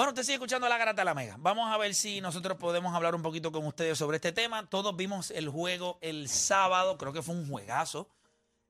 Bueno, usted sigue escuchando la garata de la mega. Vamos a ver si nosotros podemos hablar un poquito con ustedes sobre este tema. Todos vimos el juego el sábado, creo que fue un juegazo.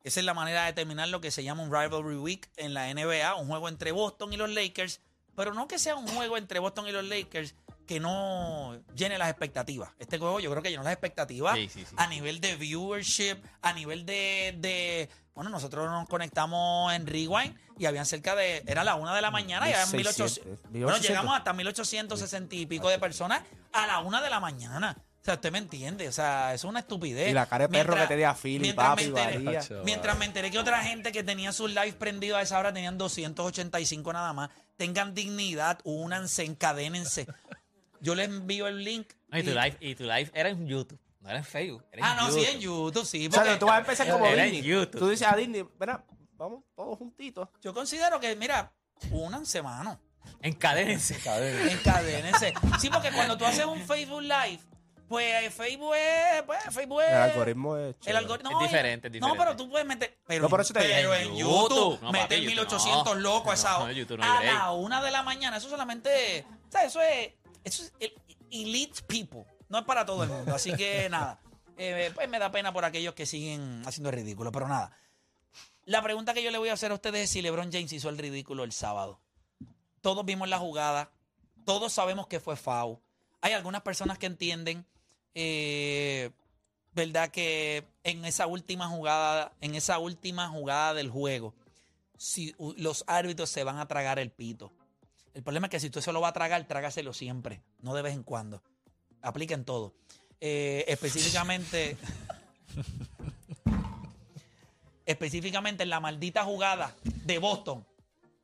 Esa es la manera de terminar lo que se llama un Rivalry Week en la NBA, un juego entre Boston y los Lakers, pero no que sea un juego entre Boston y los Lakers que no llene las expectativas. Este juego yo creo que llenó las expectativas Sí, sí, sí. a nivel de viewership, a nivel de, de- Bueno, nosotros nos conectamos en Rewind y habían cerca de... Era la una de la mañana y habían 1800... 1600. Bueno, llegamos hasta 1860 y pico de personas a la una de la mañana. O sea, usted me entiende. O sea, eso es una estupidez. Y la cara de perro Mientras- que tenía Philly, mientras papi, me enteré-. Mientras me enteré que otra gente que tenía sus live prendidos a esa hora tenían 285 nada más. Tengan dignidad, únanse, encadénense. Yo les envío el link. No, y, tu live, y tu live era en YouTube, no era en Facebook. Era Ah, en no, YouTube. sí, en YouTube, sí. O sea, tú vas a empezar como Era en. YouTube. Tú dices a Disney, mira, vamos todos juntitos. yo considero que, mira, únanse, mano. Encadénense. Encadénense. Sí, porque cuando tú haces un Facebook Live, pues Facebook es. Pues, Facebook es. El algoritmo es El algoritmo. Es diferente, es No, diferente. pero tú puedes meter. Pero, No, por eso te pero En YouTube. YouTube. No, meter papi, 1800 no. locos a esa No, hora. YouTube no hay a la una de la mañana. Eso solamente. O sea, eso es. Eso es el elite people. No es para todo el mundo. Así que nada. Eh, pues me da pena por aquellos que siguen haciendo el ridículo. Pero nada. La pregunta que yo le voy a hacer a ustedes es si LeBron James hizo el ridículo el sábado. Todos vimos la jugada. Todos sabemos que fue foul. Hay algunas personas que entienden, eh, ¿verdad? Que en esa última jugada, en esa última jugada del juego, si los árbitros se van a tragar el pito. El problema es que si usted se lo va a tragar, trágaselo siempre, no de vez en cuando. Apliquen todo. Eh, específicamente. específicamente en la maldita jugada de Boston,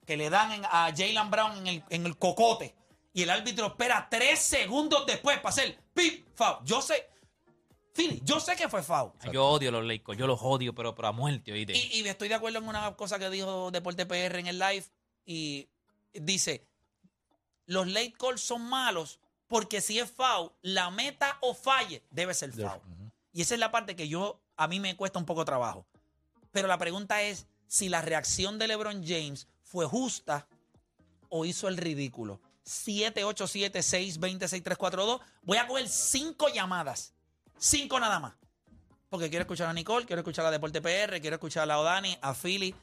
que le dan en- a Jalen Brown en el, en el cocote, y el árbitro espera tres segundos después para hacer pip, foul. Yo sé, Philly, yo sé que fue foul. Yo odio los Lakers, yo los odio, pero, pero a muerte, oíste. Y, y estoy de acuerdo en una cosa que dijo Deporte PR en el live, y dice, los late calls son malos porque si es foul, la meta o falle debe ser foul. Y esa es la parte que yo, a mí me cuesta un poco trabajo. Pero la pregunta es si la reacción de LeBron James fue justa o hizo el ridículo. 787-620-6342. Voy a coger cinco llamadas. Cinco nada más. Porque quiero escuchar a Nicole, quiero escuchar a Deporte PR, quiero escuchar a Odani, a Philly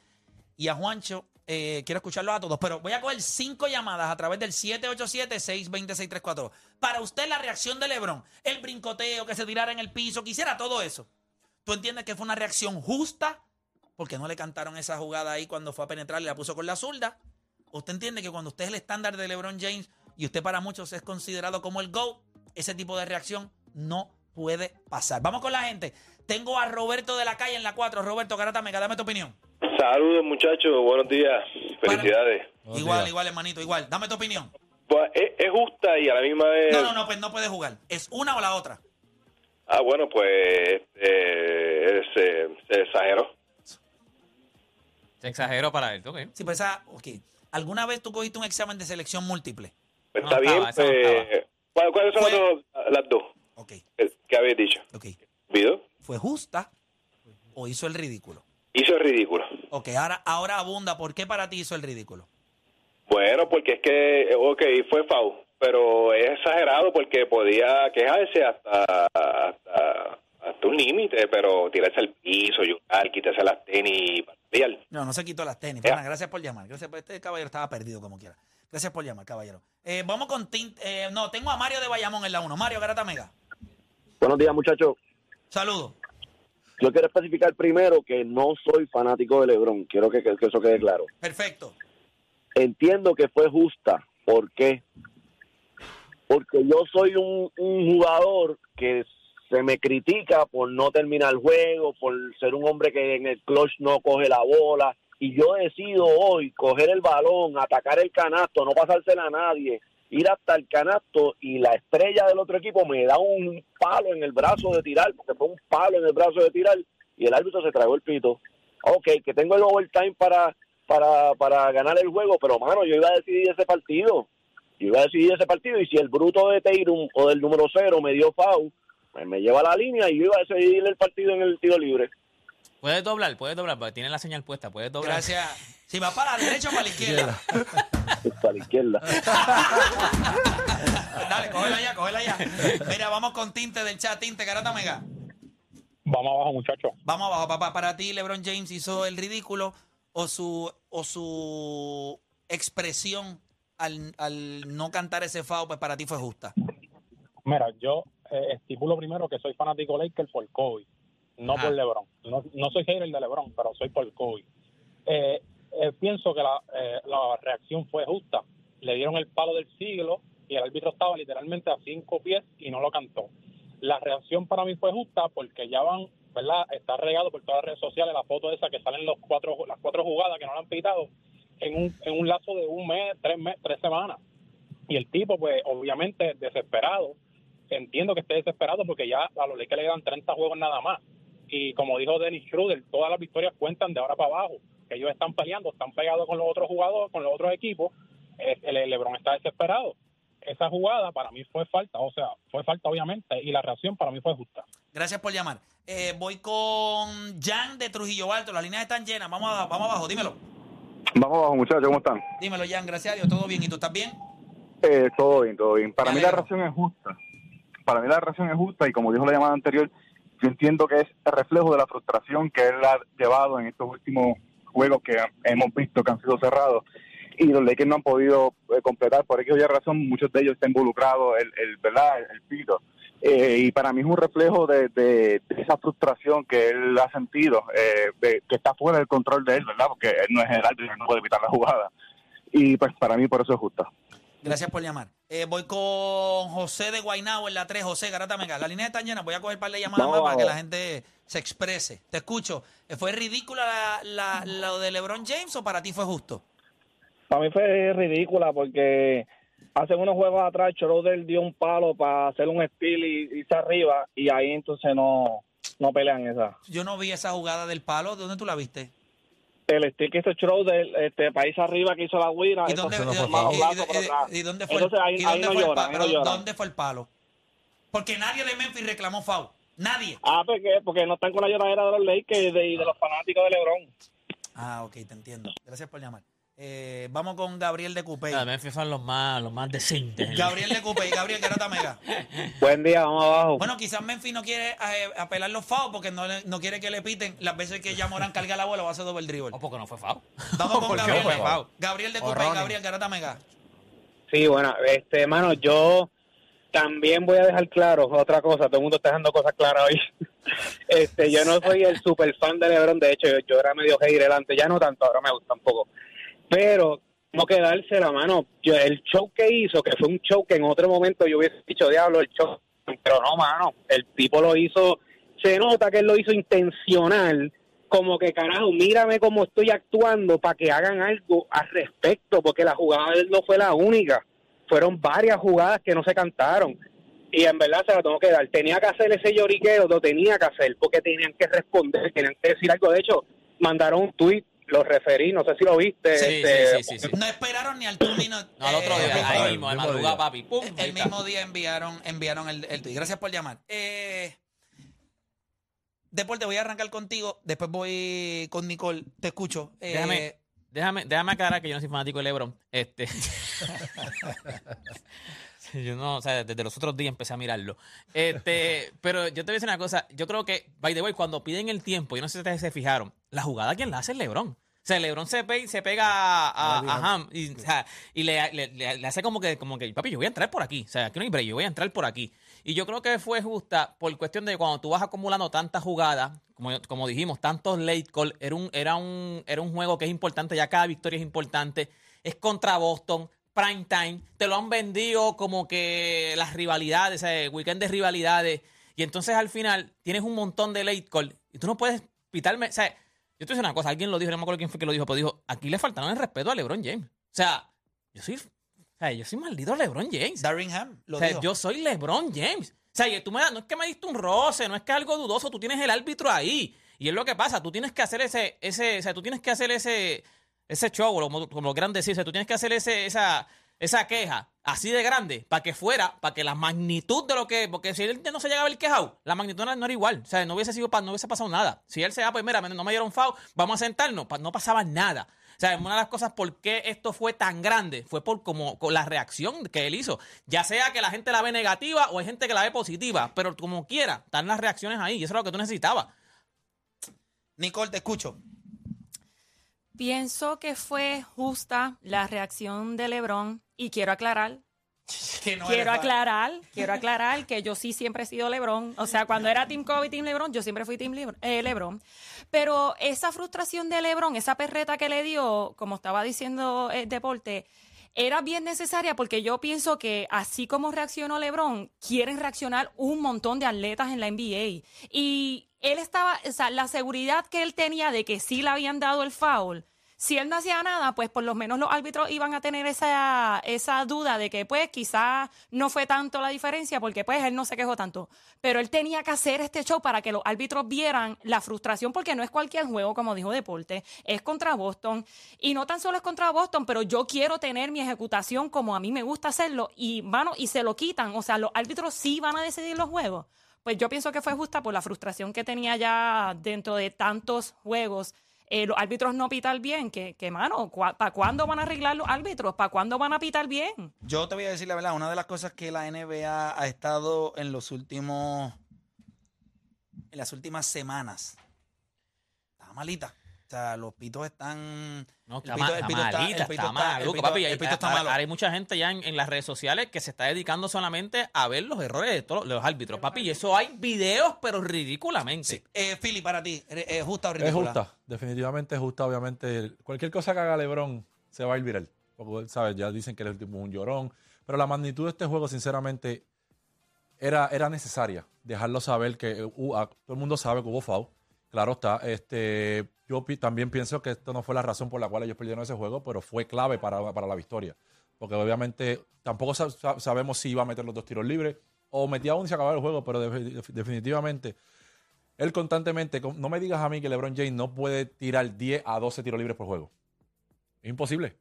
y a Juancho. Eh, quiero escucharlos a todos. Pero voy a coger cinco llamadas a través del 787-620-6342. Para usted la reacción de LeBron, el brincoteo, que se tirara en el piso, quisiera todo eso. ¿Tú entiendes que fue una reacción justa? Porque no le cantaron esa jugada ahí cuando fue a penetrar y la puso con la zurda. ¿Usted entiende que cuando usted es el estándar de LeBron James y usted para muchos es considerado como el GOAT, ese tipo de reacción no puede pasar? Vamos con la gente. Tengo a Roberto de la calle en la 4. Roberto Garata Mega, dame tu opinión. Saludos muchachos, buenos días, felicidades. igual, igual, hermanito, igual. Dame tu opinión. Pues, es, es justa y a la misma vez... No, no, no, pues no puedes jugar. ¿Es una o la otra? Ah, bueno, pues eh, se, se exageró. Se exageró para él, ok. Sí, pues esa, ok. ¿Alguna vez tú cogiste un examen de selección múltiple? Pues No está bien, estaba, esa no pues, ¿cuál- ¿cuáles son Fue- las dos, las dos Ok, que- que habéis dicho? ok. ¿Vido? ¿Fue justa o hizo el ridículo? Hizo el ridículo. Ok, ahora, ahora abunda. ¿Por qué para ti hizo el ridículo? Bueno, porque es que, ok, fue FAU, pero es exagerado porque podía quejarse hasta, hasta, hasta un límite, pero tirarse al piso, llorar, quitarse las tenis. No, no se quitó las tenis. Pana, gracias por llamar. Gracias por este caballero estaba perdido como quiera. Gracias por llamar, caballero. Eh, vamos con Tint. eh, no, tengo a Mario de Bayamón en la 1. Mario Garata Mega. Buenos días, muchachos. Saludos. Yo quiero especificar primero que no soy fanático de LeBron. Quiero que, que- que eso quede claro. Perfecto. Entiendo que fue justa. ¿Por qué? Porque yo soy un, un jugador que se me critica por no terminar el juego, por ser un hombre que en el clutch no coge la bola. Y yo decido hoy coger el balón, atacar el canasto, no pasársela a nadie, ir hasta el canasto y la estrella del otro equipo me da un palo en el brazo de tirar, porque fue un palo en el brazo de tirar y el árbitro se tragó el pito. Ok, que tengo el overtime para, para, para ganar el juego, pero mano, yo iba a decidir ese partido. Yo iba a decidir ese partido y si el bruto de Teirum o del número cero me dio foul, pues me lleva a la línea y yo iba a decidir el partido en el tiro libre. Puedes doblar, puedes doblar, porque tiene la señal puesta, puedes doblar. Gracias. Si va para la derecha o para la izquierda. para la izquierda. Dale, cógela ya, cógela ya. Mira, vamos con Tinte del chat. Tinte, Garata Mega. Vamos abajo, muchachos. Vamos abajo, papá. Para ti, LeBron James hizo el ridículo o su, o su expresión al, al no cantar ese FAO, pues para ti fue justa. Mira, yo eh, estipulo primero que soy fanático Lakers por Kobe, no Ajá. por LeBron. No, no soy hater de LeBron, pero soy por Kobe. Eh, eh, pienso que la, eh, la reacción fue justa. Le dieron el palo del siglo y el árbitro estaba literalmente a cinco pies y no lo cantó. La reacción para mí fue justa porque ya van, ¿verdad? Está regado por todas las redes sociales la foto esa que salen los cuatro, las cuatro jugadas que no le han pitado en un, en un lazo de un mes, tres, mes, tres semanas. Y el tipo, pues, obviamente, desesperado. Entiendo que esté desesperado porque ya a los Lakers le quedan 30 juegos nada más. Y como dijo Dennis Schroeder, todas las victorias cuentan de ahora para abajo. Que ellos están peleando, están pegados con los otros jugadores, con los otros equipos. Eh, El LeBron está desesperado. Esa jugada para mí fue falta, o sea, fue falta obviamente, y la reacción para mí fue justa. Gracias por llamar. Eh, voy con Jan de Trujillo Alto. Las líneas están llenas. Vamos, a- vamos abajo, dímelo. Vamos abajo, muchachos, ¿cómo están? Dímelo, Jan. Gracias a Dios. ¿Todo bien? ¿Y tú estás bien? Eh, todo bien, todo bien. Para mí la reacción es justa. Para mí la reacción es justa y como dijo la llamada anterior, yo entiendo que es el reflejo de la frustración que él ha llevado en estos últimos juegos que hemos visto que han sido cerrados y los Lakers no han podido eh, completar. Por aquella razón, muchos de ellos están involucrados, el, el, ¿verdad? el, pito. Eh, y para mí es un reflejo de, esa frustración que él ha sentido, eh, que está fuera del control de él, ¿verdad? Porque él no es el árbitro, no puede evitar la jugada. Y pues para mí por eso es justa. Gracias por llamar. Eh, voy con José de Guaynabo en la 3. José, Garata Mega. Las líneas están llenas. Voy a coger un par de llamadas más para que la gente se exprese. Te escucho. Eh, ¿Fue ridícula la, la- lo de LeBron James o para ti fue justo? Para mí fue ridícula porque hace unos juegos atrás Schroeder dio un palo para hacer un steal y irse arriba y ahí entonces no, no pelean esa. Yo no vi esa jugada del palo. ¿De dónde tú la viste? El que hizo Schroeder, este, irse arriba que hizo la guira, ¿Y dónde, fue por dónde fue el, Entonces ahí, y ahí dónde no fue el lloran, pa- ahí pero no lloran. ¿Dónde fue el palo? Porque nadie de Memphis reclamó foul. Nadie. Ah, porque, porque no están con la lloradera de los Lakers y de, de los fanáticos de LeBron. Ah, ok, te entiendo. Gracias por llamar. Eh, vamos con Gabriel de. Ah, Memphis son los más, los más decentes. Gabriel de Coupé. Gabriel Garata Mega. Buen día, vamos abajo. Bueno, quizás Memphis no quiere eh, apelar los FAO porque no, le- no quiere que le piten las veces que ya Morán carga la bola va a hacer doble dribble. ¿O porque no fue FAO? Vamos con ¿Por qué Gabriel. no fue foul? Gabriel de O Ronnie. Gabriel Garata Mega. Sí, bueno, este, hermano, yo también voy a dejar claro otra cosa, todo el mundo está dejando cosas claras hoy. Este, yo no soy el super fan de LeBron, de hecho, yo, yo era medio hater antes, ya no tanto, ahora me gusta un poco. Pero no quedarse la mano, yo, el show que hizo, que fue un show que en otro momento yo hubiese dicho, diablo, el show, pero no, mano, el tipo lo hizo, se nota que él lo hizo intencional, como que carajo, mírame cómo estoy actuando para que hagan algo al respecto, porque la jugada de él no fue la única, fueron varias jugadas que no se cantaron. Y en verdad se la tengo que dar. Tenía que hacer ese lloriqueo, lo tenía que hacer, porque tenían que responder, tenían que decir algo. De hecho, mandaron un tweet, los referí, no sé si lo viste. Sí, este, sí, sí, sí, sí. No esperaron ni al minute. No, al otro eh, día, ahí mismo, de madrugada, papi. ¡Pum! El, el mismo día enviaron, enviaron el, el tweet. Gracias por llamar. Eh, Deporte, voy a arrancar contigo. Después voy con Nicole. Te escucho. Eh, Déjame, déjame, déjame aclarar que yo no soy fanático de LeBron. Este. yo no, o sea, desde los otros días empecé a mirarlo. Este, pero yo te voy a decir una cosa. Yo creo que, by the way, cuando piden el tiempo, yo no sé si ustedes se fijaron, la jugada quien la hace es LeBron. O sea, LeBron se, pe- se pega a, a- a Ham y, o sea, y le, le- le- le hace como que, como que, papi, yo voy a entrar por aquí. O sea, aquí no hay break, yo voy a entrar por aquí. Y yo creo que fue justa por cuestión de cuando tú vas acumulando tantas jugadas, como, como dijimos, tantos late call, era un, era, un, era un juego que es importante, ya cada victoria es importante. Es contra Boston, prime time, te lo han vendido como que las rivalidades, weekend de rivalidades. Y entonces al final tienes un montón de late call y tú no puedes pitarme. O sea, yo te voy a decir una cosa, alguien lo dijo, no me acuerdo quién fue que lo dijo, pero dijo, aquí le faltaron el respeto a LeBron James. O sea, yo soy, o sea, yo soy maldito LeBron James. Darringham lo o sea, dijo. yo soy LeBron James. O sea, y tú me das, no es que me diste un roce, no es que algo dudoso, tú tienes el árbitro ahí. Y es lo que pasa, tú tienes que hacer ese, ese, o sea, tú tienes que hacer ese, ese show, como, como lo quieran decir, o sea, tú tienes que hacer ese, esa, esa queja así de grande para que fuera, para que la magnitud de lo que, porque si él no se llegaba a haber quejado, la magnitud no, era igual, o sea, no hubiese sido, no hubiese pasado nada. Si él se da, pues mira, no me dieron foul, vamos a sentarnos, no pasaba nada. O sea, una de las cosas por qué esto fue tan grande fue por como con la reacción que él hizo. Ya sea que la gente la ve negativa o hay gente que la ve positiva, pero como quiera, están las reacciones ahí y eso es lo que tú necesitabas. Nicole, te escucho. Pienso que fue justa la reacción de LeBron y quiero aclarar, Que no quiero fan. aclarar, quiero aclarar que yo sí siempre he sido LeBron. O sea, cuando era Team Kobe, Team LeBron, yo siempre fui Team Lebr- eh, LeBron. Pero esa frustración de LeBron, esa perreta que le dio, como estaba diciendo el deporte, era bien necesaria porque yo pienso que así como reaccionó LeBron, quieren reaccionar un montón de atletas en la NBA. Y él estaba, o sea, la seguridad que él tenía de que sí le habían dado el foul. Si él no hacía nada, pues por lo menos los árbitros iban a tener esa, esa duda de que pues quizás no fue tanto la diferencia porque pues él no se quejó tanto. Pero él tenía que hacer este show para que los árbitros vieran la frustración porque no es cualquier juego, como dijo Deporte, es contra Boston. Y no tan solo es contra Boston, pero yo quiero tener mi ejecutación como a mí me gusta hacerlo y, mano, y se lo quitan. O sea, los árbitros sí van a decidir los juegos. Pues yo pienso que fue justa por la frustración que tenía ya dentro de tantos juegos eh, los árbitros no pitar bien, que, que mano, ¿para cuándo van a arreglar los árbitros? ¿Para cuándo van a pitar bien? Yo te voy a decir la verdad, una de las cosas que la NBA ha estado en los últimos, en las últimas semanas, está malita. O sea, los pitos están... No, el está, pito- mal, el está pito está- malita, el pito está está- mal, papi. el hay- pito está ahora- malo. ahora hay mucha gente ya en, en las redes sociales que se está dedicando solamente a ver los errores de todos los árbitros, papi. Y eso hay videos, pero ridículamente. Eh, Philly, para ti, ¿es es justa o Es ridícula? justa, definitivamente es justa, obviamente. Cualquier cosa que haga LeBron se va a ir viral. Porque, ¿sabes? Ya dicen que el último es un llorón. Pero la magnitud de este juego, sinceramente, era, era necesaria. Dejarlo saber que eh, hu- a- todo el mundo sabe que hubo foul. Claro está. Este, yo también pienso que esto no fue la razón por la cual ellos perdieron ese juego, pero fue clave para, para la victoria. Porque obviamente tampoco sa- sa- sabemos si iba a meter los dos tiros libres o metía uno y se acababa el juego, pero defi- def- definitivamente él constantemente, con- no me digas a mí que LeBron James no puede tirar 10 a 12 tiros libres por juego. Es imposible.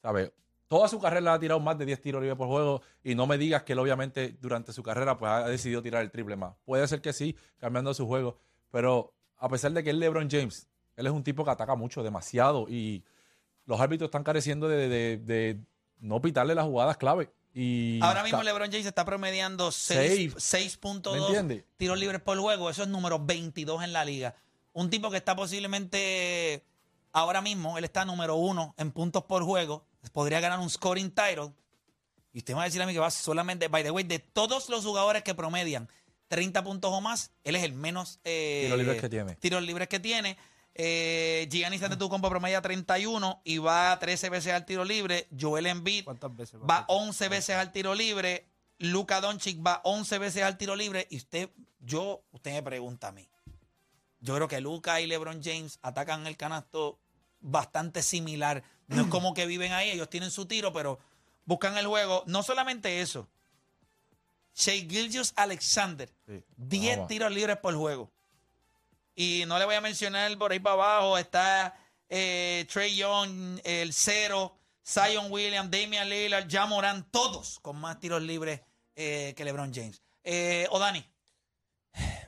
¿Sabes? Toda su carrera ha tirado más de 10 tiros libres por juego y no me digas que él obviamente durante su carrera pues ha decidido tirar el triple más. Puede ser que sí, cambiando su juego, pero a pesar de que es LeBron James, él es un tipo que ataca mucho, demasiado y los árbitros están careciendo de, de- de no pitarle las jugadas clave. Y Ahora mismo LeBron James está promediando Seis. 6 ¿Me 6.2 entiendes? tiros libres por juego. Eso es número 22 en la liga. Un tipo que está posiblemente ahora mismo, él está número uno en puntos por juego. Podría ganar un scoring title. Y usted me va a decir a mí que va solamente, by the way, de todos los jugadores que promedian 30 puntos o más, él es el menos eh, Tiros libres que tiene. tiros libres que tiene. Eh, Giannis Antetokounmpo promedia 31 y va 13 veces al tiro libre. Joel Embiid ¿Cuántas veces? va 11 veces al tiro libre. Luka Doncic va 11 veces al tiro libre. Y usted, yo, usted me pregunta a mí. Yo creo que Luka y LeBron James atacan el canasto bastante similar. No es como que viven ahí, ellos tienen su tiro, pero buscan el juego. No solamente eso. Shea Gilgius Alexander, Sí. 10 Vamos. tiros libres por juego. Y no le voy a mencionar por ahí para abajo, está eh, Trey Young, el cero, Zion Williams, Damian Lillard, Jamoran, todos con más tiros libres eh, que LeBron James. Eh, o Dani,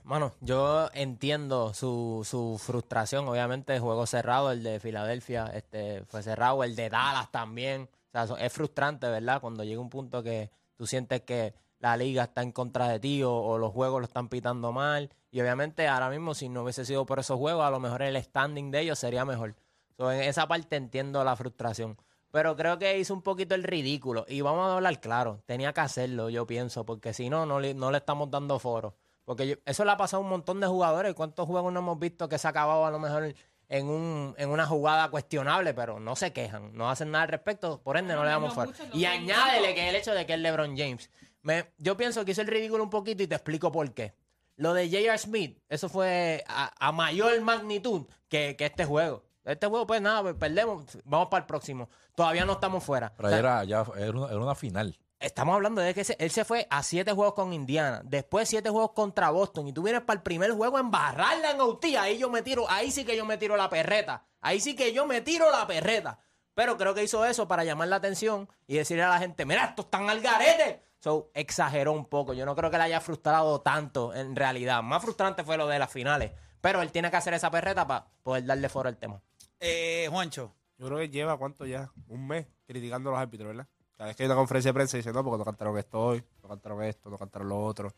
Mano, yo entiendo su, su frustración. Obviamente, el juego cerrado, el de Filadelfia, este, fue cerrado, el de Dallas también. O sea, so- es frustrante, ¿verdad? Cuando llega un punto que tú sientes que la liga está en contra de ti o, o los juegos lo están pitando mal. Y obviamente, ahora mismo, si no hubiese sido por esos juegos, a lo mejor el standing de ellos sería mejor. So, en esa parte entiendo la frustración. Pero creo que hizo un poquito el ridículo. Y vamos a hablar claro, tenía que hacerlo, yo pienso, porque si no, no le, no le estamos dando foro. Porque yo- eso le ha pasado a un montón de jugadores. ¿Cuántos juegos no hemos visto que se ha acabado a lo mejor en, un, en una jugada cuestionable, pero no se quejan, no hacen nada al respecto, por ende no le damos foro. Y añádele que el hecho de que es LeBron James. Me, yo pienso que hizo el ridículo un poquito y te explico por qué. Lo de J.R. Smith, eso fue a, a mayor magnitud que, que este juego. Este juego, pues nada, pues, perdemos, vamos para el próximo. Todavía no estamos fuera. Pero O sea, era, ya, era, una, era una final. Estamos hablando de que se- él se fue a siete juegos con Indiana, después siete juegos contra Boston, y tú vienes para el primer juego a embarrarla en OT, ahí yo me tiro, ahí sí que yo me tiro la perreta, ahí sí que yo me tiro la perreta. Pero creo que hizo eso para llamar la atención y decirle a la gente, mira, estos están al garete. So, exageró un poco. Yo no creo que le haya frustrado tanto en realidad. Más frustrante fue lo de las finales. Pero él tiene que hacer esa perreta para poder darle foro al tema. eh, Juancho. Yo creo que lleva, ¿cuánto ya? Un mes criticando a los árbitros, ¿verdad? Cada vez que hay una conferencia de prensa dice, no, porque no cantaron esto hoy, no cantaron esto, no cantaron lo otro.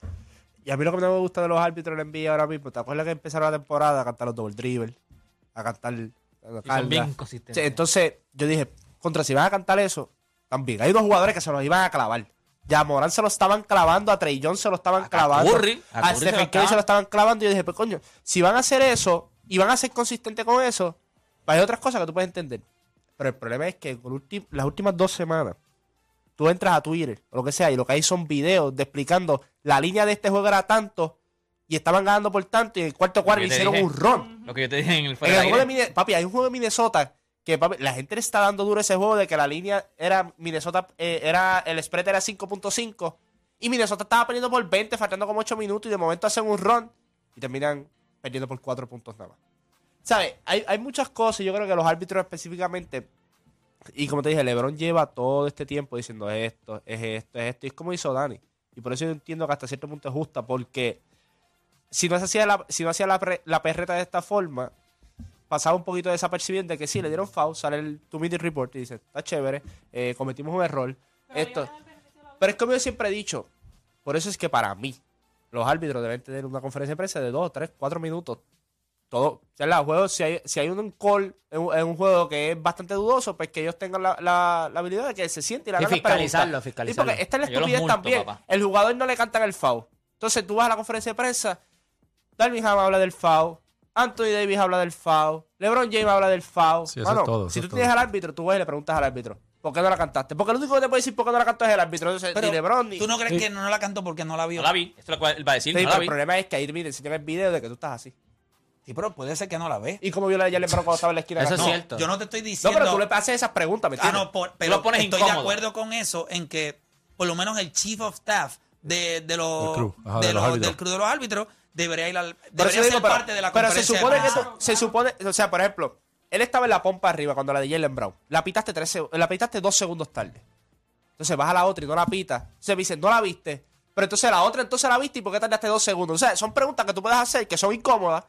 Y a mí lo que no me gusta de los árbitros en NBA ahora mismo, ¿te acuerdas que empezaron la temporada a cantar los double dribble? A cantar... a son bien consistentes. entonces, yo dije, contra, si vas a cantar eso, también. Hay unos jugadores que se los iban a clavar. Ya a Morán se lo estaban clavando, a Trey Jones se lo estaban clavando. Curry. a, A se Stephen Curry se lo estaban- clavando. Y yo dije, pues coño, si van a hacer eso y van a ser consistentes con eso, hay otras cosas que tú puedes entender. Pero el problema es que las últimas dos semanas, tú entras a Twitter o lo que sea, y lo que hay son videos de explicando la línea de este juego era tanto y estaban ganando por tanto, y en el cuarto cuarto hicieron dije. un run. Lo que yo te dije en el En fuera el juego de papi, hay un juego de Minnesota que papi, la gente le está dando duro ese juego de que la línea era Minnesota, eh, era el spread era 5.5 y Minnesota estaba perdiendo por 20, faltando como 8 minutos y de momento hacen un run y terminan perdiendo por 4 puntos nada más. ¿Sabes? Hay, hay muchas cosas, yo creo que los árbitros específicamente, y como te dije, LeBron lleva todo este tiempo diciendo esto, es esto, es esto, y es como hizo Dani. Y por eso yo entiendo que hasta cierto punto es justa, porque si no hacía la, si no hacía la, la perreta de esta forma, pasaba un poquito desapercibido de que sí, le dieron foul, sale el two minute report y dice, está chévere, eh, cometimos un error. Esto. Pero es como yo siempre he dicho, por eso es que para mí, los árbitros deben tener una conferencia de prensa de dos, tres, cuatro minutos. Todo. O sea, en los juegos, si hay, si hay un call en un, en un juego que es bastante dudoso, pues que ellos tengan la, la- la habilidad de que se siente y la Y fiscalizarlo, fiscalizarlo. Sí, porque esta es la estupidez multo, también. papá. El jugador no le cantan el foul. Entonces tú vas a la conferencia de prensa, Darvingham habla del foul, Anthony Davis habla del foul, LeBron James habla del foul. Sí, eso Mano, es todo, eso si es tú todo. tienes al árbitro, tú vas y le preguntas al árbitro, ¿por qué no la cantaste? Porque lo único que te puede decir por qué no la cantó es el árbitro. Entonces, Pero ni LeBron ni... ¿Tú no crees que no la cantó porque no la vio? No la vi. Esto es lo cual él va a decir. Sí, no pero la el vi. problema es que ahí mire, enseñan el video de que tú estás así. Sí, pero puede ser que no la ve. Y como vio la de Jalen Brown cuando estaba en la esquina. Eso es no, cierto. Yo no te estoy No, diciendo... pero tú le haces esas preguntas, ¿me Ah, entiendes? no, por- pero lo pones estoy de incómodo. acuerdo con eso en que por lo menos el chief of staff de, de los, Del crew, ajá, de de los del crew de los árbitros debería ir al, debería ser digo, pero, parte de la pero se conferencia supone que tú- se supone, o sea, por ejemplo, él estaba en la pompa arriba cuando la de Jalen Brown. La pitaste tres seg- la pitaste dos segundos tarde. Entonces vas a la otra y no la pita. Se me dice, no la viste. Pero entonces la otra entonces la viste y ¿por qué tardaste dos segundos? O sea, son preguntas que tú puedes hacer que son incómodas.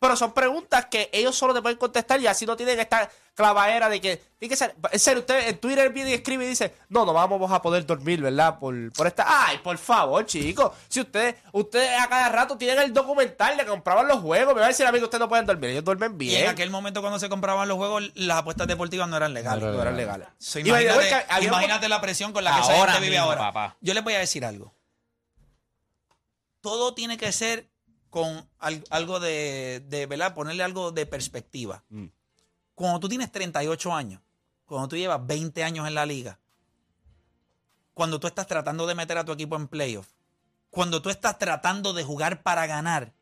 Pero son preguntas que ellos solo te pueden contestar y así no tienen esta clavadera de que tiene que ser. En serio, usted en Twitter viene y escribe y dice: No, no vamos a poder dormir, ¿verdad? Por, por esta. Ay, por favor, chicos. Si ustedes ustedes a cada rato tienen el documental de que compraban los juegos, me va a decir a mí que ustedes no pueden dormir. Ellos duermen Y bien. en aquel momento cuando se compraban los juegos, las apuestas deportivas no eran legales. No no eran legales. So, Y imagínate un- la presión con la que esa Ahora gente vive mismo, ahora. papá. Yo les voy a decir algo. Todo tiene que ser con al- algo de, de, ¿verdad? Ponerle algo de perspectiva. Mm. Cuando tú tienes 38 años, cuando tú llevas 20 años en la liga, cuando tú estás tratando de meter a tu equipo en playoff, cuando tú estás tratando de jugar para ganar,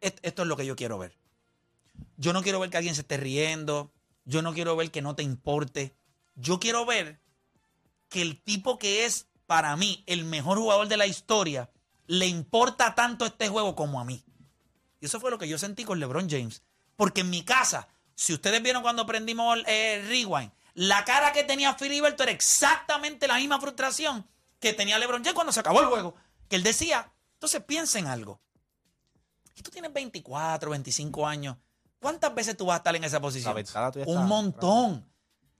est- esto es lo que yo quiero ver. Yo no quiero ver que alguien se esté riendo. Yo no quiero ver que no te importe. Yo quiero ver que el tipo que es para mí el mejor jugador de la historia le importa tanto este juego como a mí. Y eso fue lo que yo sentí con LeBron James. Porque en mi casa, si ustedes vieron cuando prendimos eh, Rewind, la cara que tenía Filiberto era exactamente la misma frustración que tenía LeBron James cuando se acabó el juego. Que él decía, entonces piensa en algo. Y tú tienes 24, 25 años. ¿Cuántas veces tú vas a estar en esa posición? Está Un montón.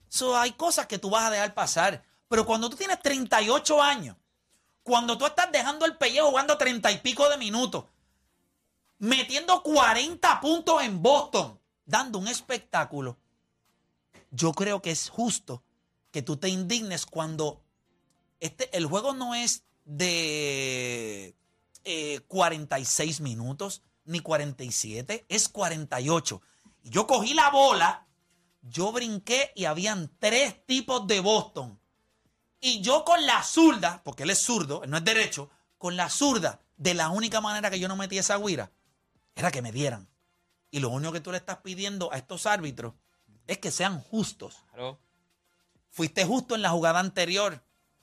So, hay cosas que tú vas a dejar pasar. Pero cuando tú tienes 38 años, cuando tú estás dejando el pellejo jugando 30 y pico de minutos, metiendo 40 puntos en Boston, dando un espectáculo, yo creo que es justo que tú te indignes cuando este, el juego no es de eh, 46 minutos ni 47, es 48. Y yo cogí la bola, yo brinqué y habían tres tipos de Boston. Y yo con la zurda, porque él es zurdo, él no es derecho, con la zurda, de la única manera que yo no metí esa guira, era que me dieran. Y lo único que tú le estás pidiendo a estos árbitros es que sean justos. Claro. Fuiste justo en la jugada anterior.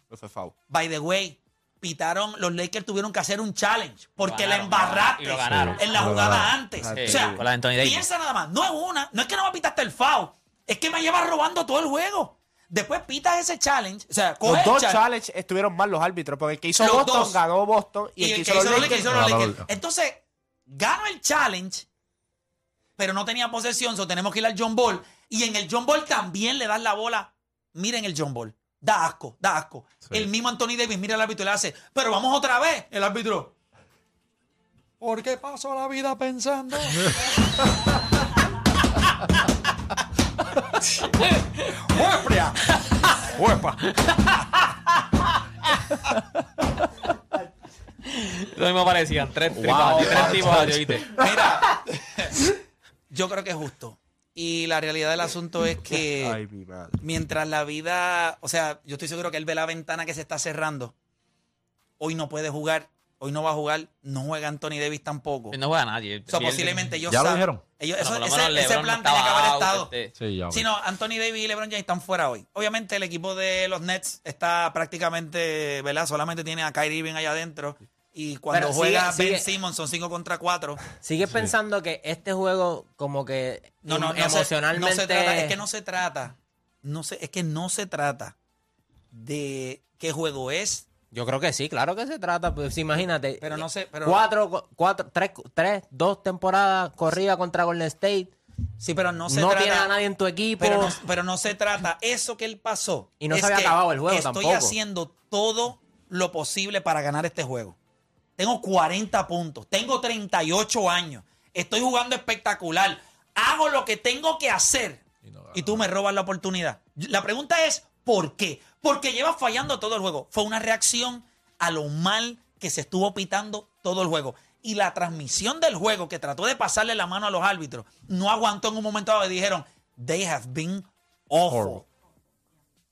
No fue foul. By the way, pitaron, los Lakers tuvieron que hacer un challenge porque la embarraste y lo ganaron. en la jugada ganaron. antes. Sí, o sea, con la piensa nada más, no es una, no es que no me pitaste el foul, es que me llevas robando todo el juego. Después pitas ese challenge, o sea, coge Los dos challenge, challenges estuvieron mal los árbitros, porque el que hizo Los Boston dos. ganó Boston y, el que hizo los Lakers hizo los ganó Lakers. los- Entonces, gano el challenge, pero no tenía posesión, so tenemos que ir al John Ball. Y en el John Ball también le das la bola. Miren el John Ball. Da asco, da asco. El mismo Anthony Davis mira al árbitro y le hace, pero vamos otra vez. El árbitro. ¿Por qué paso la vida pensando? ¡Huepria! ¡Huepa! Lo mismo parecían. Tres, tres tipos de ¿viste? Mira, yo creo que es justo. Y la realidad del asunto es que Ay, mi madre. mientras la vida, o sea, yo estoy seguro que él ve la ventana que se está cerrando. Hoy no puede jugar, hoy no va a jugar, no juega Anthony Davis tampoco. No juega nadie. O sea, posiblemente ellos ¿Ya lo dijeron? ellos- eso- ese, plan estaba tiene que haber estado. este, Sí, ya. Si no, Anthony Davis y LeBron James están fuera hoy. Obviamente el equipo de los Nets está prácticamente, ¿verdad? Solamente tiene a Kyrie Irving allá adentro. Y cuando Pero sigue- juega Ben sigue- Simmons son 5 contra 4. ¿Sigues pensando que este juego como que No, no, no se- emocionalmente... no se trata, es que no se trata. No se, es que no se trata de qué juego es. Yo creo que sí, claro que se trata. Pues imagínate. Pero no sé, pero- Cuatro, cuatro, tres, tres, dos temporadas corrida contra Golden State. Sí, pero no se no trata. tienes a nadie en tu equipo. Pero no, pero no se trata. Eso que él pasó. Y no se había acabado el juego Estoy tampoco. haciendo todo lo posible para ganar este juego. Tengo 40 puntos. Tengo 38 años. Estoy jugando espectacular. Hago lo que tengo que hacer. Y tú me robas la oportunidad. La pregunta es, ¿por qué? Porque llevas fallando todo el juego. Fue una reacción a lo mal que se estuvo pitando todo el juego. Y la transmisión del juego que trató de pasarle la mano a los árbitros no aguantó en un momento dado y dijeron, they have been awful. Horrible.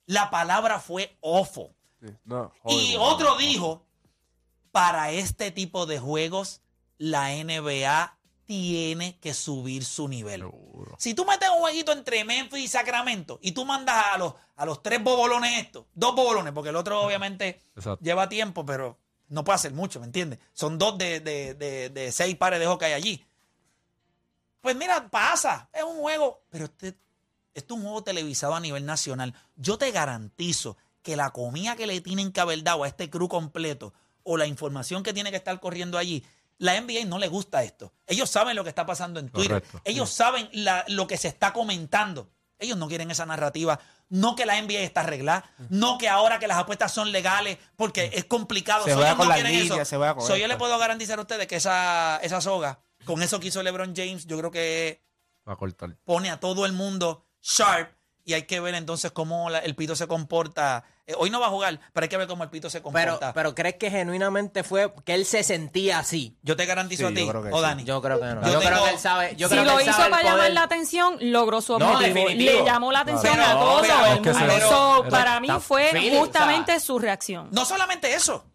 La palabra fue awful. No, Y horrible. otro dijo, para este tipo de juegos, la NBA tiene que subir su nivel. Si tú metes un jueguito entre Memphis y Sacramento y tú mandas a los, a los tres bobolones estos, dos bobolones, porque el otro obviamente Exacto. lleva tiempo, pero no puede hacer mucho, ¿me entiendes? Son dos de, de- de- de seis pares de hockey hay allí. Pues mira, pasa, es un juego, pero este, esto es un juego televisado a nivel nacional. Yo te garantizo que la comida que le tienen que haber dado a este crew completo o la información que tiene que estar corriendo allí, la NBA no le gusta esto. Ellos saben lo que está pasando en Twitter. Correcto. Ellos saben la- lo que se está comentando. Ellos no quieren esa narrativa. No que la NBA está arreglada. No que ahora que las apuestas son legales porque es complicado. Se So, ellos no quieren eso. se So, yo esto. le puedo garantizar a ustedes que esa, esa soga, con eso que hizo LeBron James, yo creo que Va a cortar. pone a todo el mundo sharp y hay que ver entonces cómo la- el pito se comporta. Eh, hoy no va a jugar, pero hay que ver cómo el pito se comporta. pero ¿crees que genuinamente fue que él se sentía así? yo te garantizo Sí, a ti, o sí. Dani. Yo creo que no. Yo Yo, creo que él sabe. Yo si creo que lo él hizo sabe para llamar poder. la atención, logró su objetivo. Le llamó la atención Pero- a todo pero- el es que So, para mí fue feeling, o justamente sea, su reacción. No solamente eso.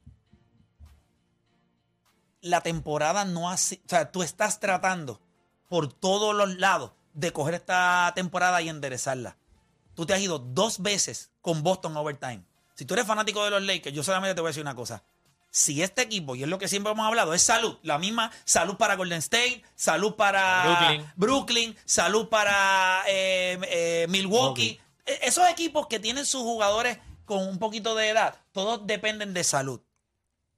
La temporada no ha sido. O sea, tú estás tratando por todos los lados de coger esta temporada y enderezarla. Tú te has ido dos veces con Boston Overtime. Si tú eres fanático de los Lakers, yo solamente te voy a decir una cosa. Si este equipo, y es lo que siempre hemos hablado, es salud, la misma salud para Golden State, salud para Brooklyn. Brooklyn, salud para eh, eh, Milwaukee. E- Esos equipos que tienen sus jugadores con un poquito de edad, todos dependen de salud.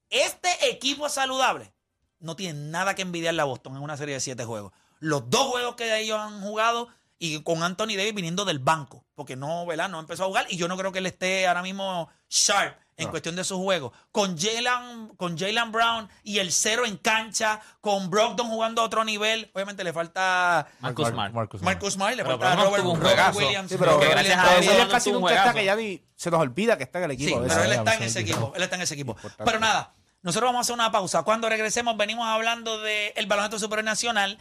Este equipo saludable no tiene nada que envidiarle a Boston en una serie de siete juegos. Los dos juegos que ellos han jugado y con Anthony Davis viniendo del banco, porque no, ¿verdad? No empezó a jugar y yo no creo que él esté ahora mismo sharp en cuestión de su juego. Con Jalen con Jalen Brown y el cero en cancha, con Brogdon jugando a otro nivel, obviamente le falta Marcus Mar- Smart. Marcus Smart. Marcus Smart, le Pero falta Robert, un Robert. Williams. Sí, pero gracias a Dios él casi nunca está juegazo. que ya ni se nos olvida que está en el Sí, equipo. pero Eso él es- está en sí, ese sí. equipo. Él está en ese equipo. Importante. Pero nada, nosotros vamos a hacer una pausa. Cuando regresemos, venimos hablando del baloncesto superior nacional.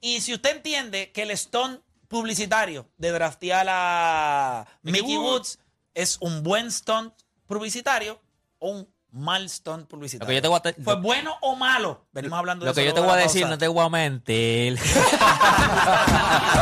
Y si usted entiende que el stunt publicitario de draftear a Mickey Woods es un buen stunt publicitario o un mal stunt Lo publicitario. que yo te voy a te- ¿Fue bueno o malo? Venimos hablando de Lo eso. que yo te luego voy a la decir, pausa. no te voy a mentir.